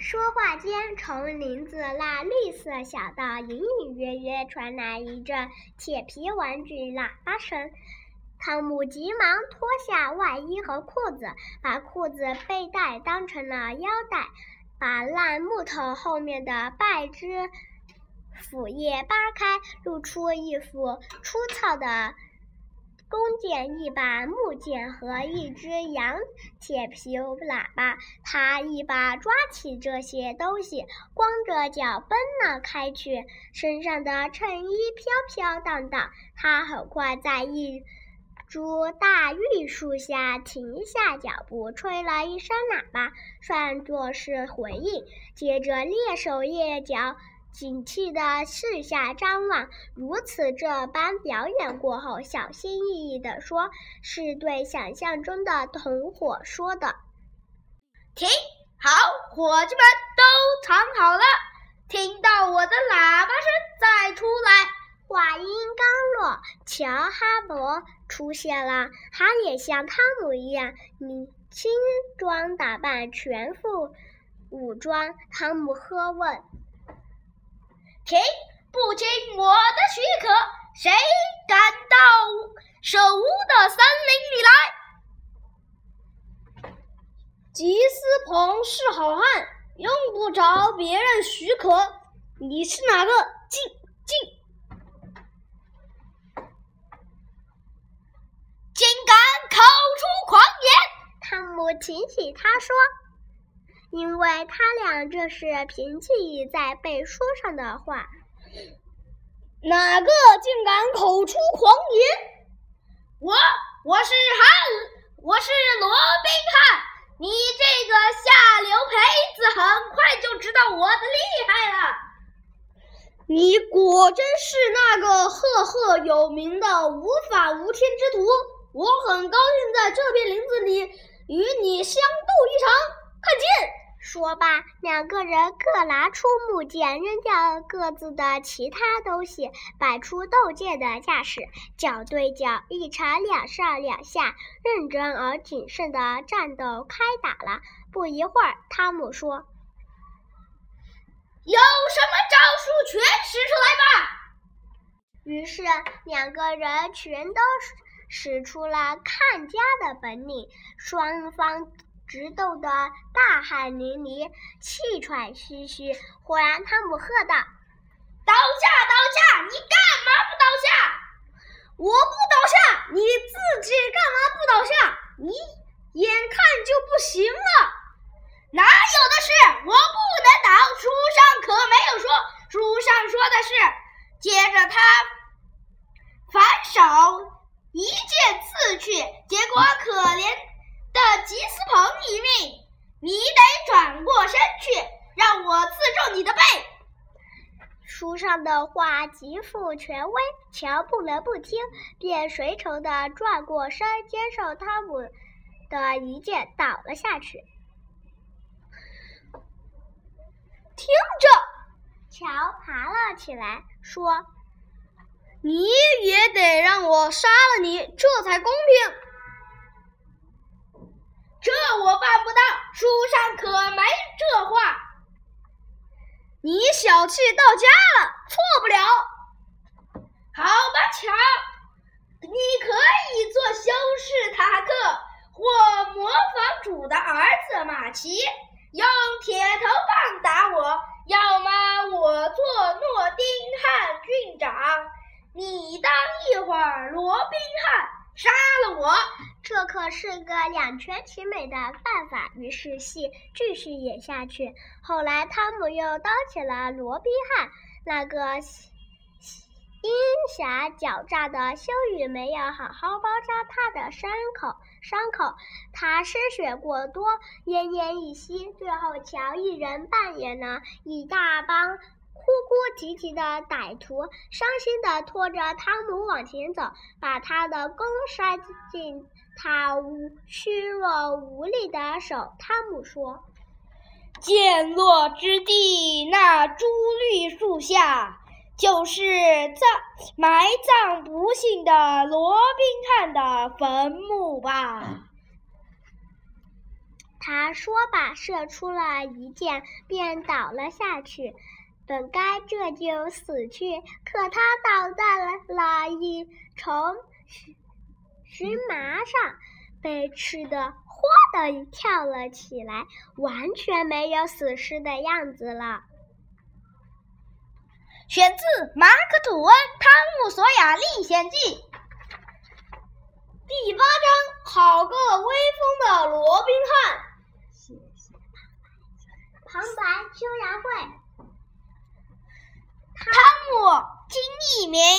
说话间，从林子那绿色小道隐隐约约传来一阵铁皮玩具喇叭声。汤姆急忙脱下外衣和裤子，把裤子背带当成了腰带，把烂木头后面的败枝腐叶扒开，露出一副粗糙的。弓箭一把木剑和一只羊铁皮喇叭，他一把抓起这些东西，光着脚奔了开去，身上的衬衣飘飘荡荡。他很快在一株大玉树下停下脚步，吹了一声喇叭，算作是回应。接着蹑手蹑脚。警惕地四下张望，如此这般表演过后，小心翼翼地说：“是对想象中的同伙说的。”停好，伙计们都藏好了，听到我的喇叭声再出来。话音刚落，乔哈勃出现了，他也像汤姆一样，你轻装打扮，全副武装。汤姆喝问。停！不经我的许可，谁敢到守屋的森林里来？吉斯鹏是好汉，用不着别人许可。你是哪个？进进！竟敢口出狂言！汤姆提起他说。因为他俩这是凭记忆在背书上的话，哪个竟敢口出狂言？我，我是汉，我是罗宾汉。你这个下流胚子，很快就知道我的厉害了。你果真是那个赫赫有名的无法无天之徒。我很高兴在这片林子里与你相斗一场。看剑。说罢，两个人各拿出木剑，扔掉各自的其他东西，摆出斗剑的架势，脚对脚，一缠两上两下，认真而谨慎的战斗开打了。不一会儿，汤姆说：“有什么招数，全使出来吧。”于是，两个人全都使出了看家的本领，双方。直斗得大汗淋漓、气喘吁吁。忽然，汤姆喝道：“倒下！倒下！你干嘛不倒下？我不倒下，你自己干嘛不倒下？你眼看就不行了。哪有的事？我不能倒。书上可没有说。书上说的是，接着他反手一剑刺去，结果可怜。”的吉斯鹏一命，你得转过身去，让我刺中你的背。书上的话极富权威，乔不能不听，便随从的转过身，接受汤姆的一剑，倒了下去。听着，乔爬了起来，说：“你也得让我杀了你，这才公平。”这我办不到，书上可没这话。你小气到家了，错不了。好吧，乔，你可以做修士塔克或模仿主的儿子马奇，用铁头棒打我；要么我做诺丁汉郡长，你当一会儿罗宾汉，杀了我。这可是个两全其美的办法。于是戏继续演下去。后来，汤姆又当起了罗宾汉。那个阴险狡诈的修女没有好好包扎他的伤口，伤口他失血过多，奄奄一息。最后，乔一人扮演了一大帮。哭哭啼啼的歹徒伤心地拖着汤姆往前走，把他的弓塞进他虚弱无力的手。汤姆说：“剑落之地，那株绿树下，就是葬埋葬不幸的罗宾汉的坟墓吧。”他说罢，射出了一箭，便倒了下去。本该这就死去，可他倒在了一丛荨麻上，被吃的哗的跳了起来，完全没有死尸的样子了。选自《马克吐温《汤姆索亚历险记》第八章：好个威风的罗宾汉。旁白：邱阳慧。里面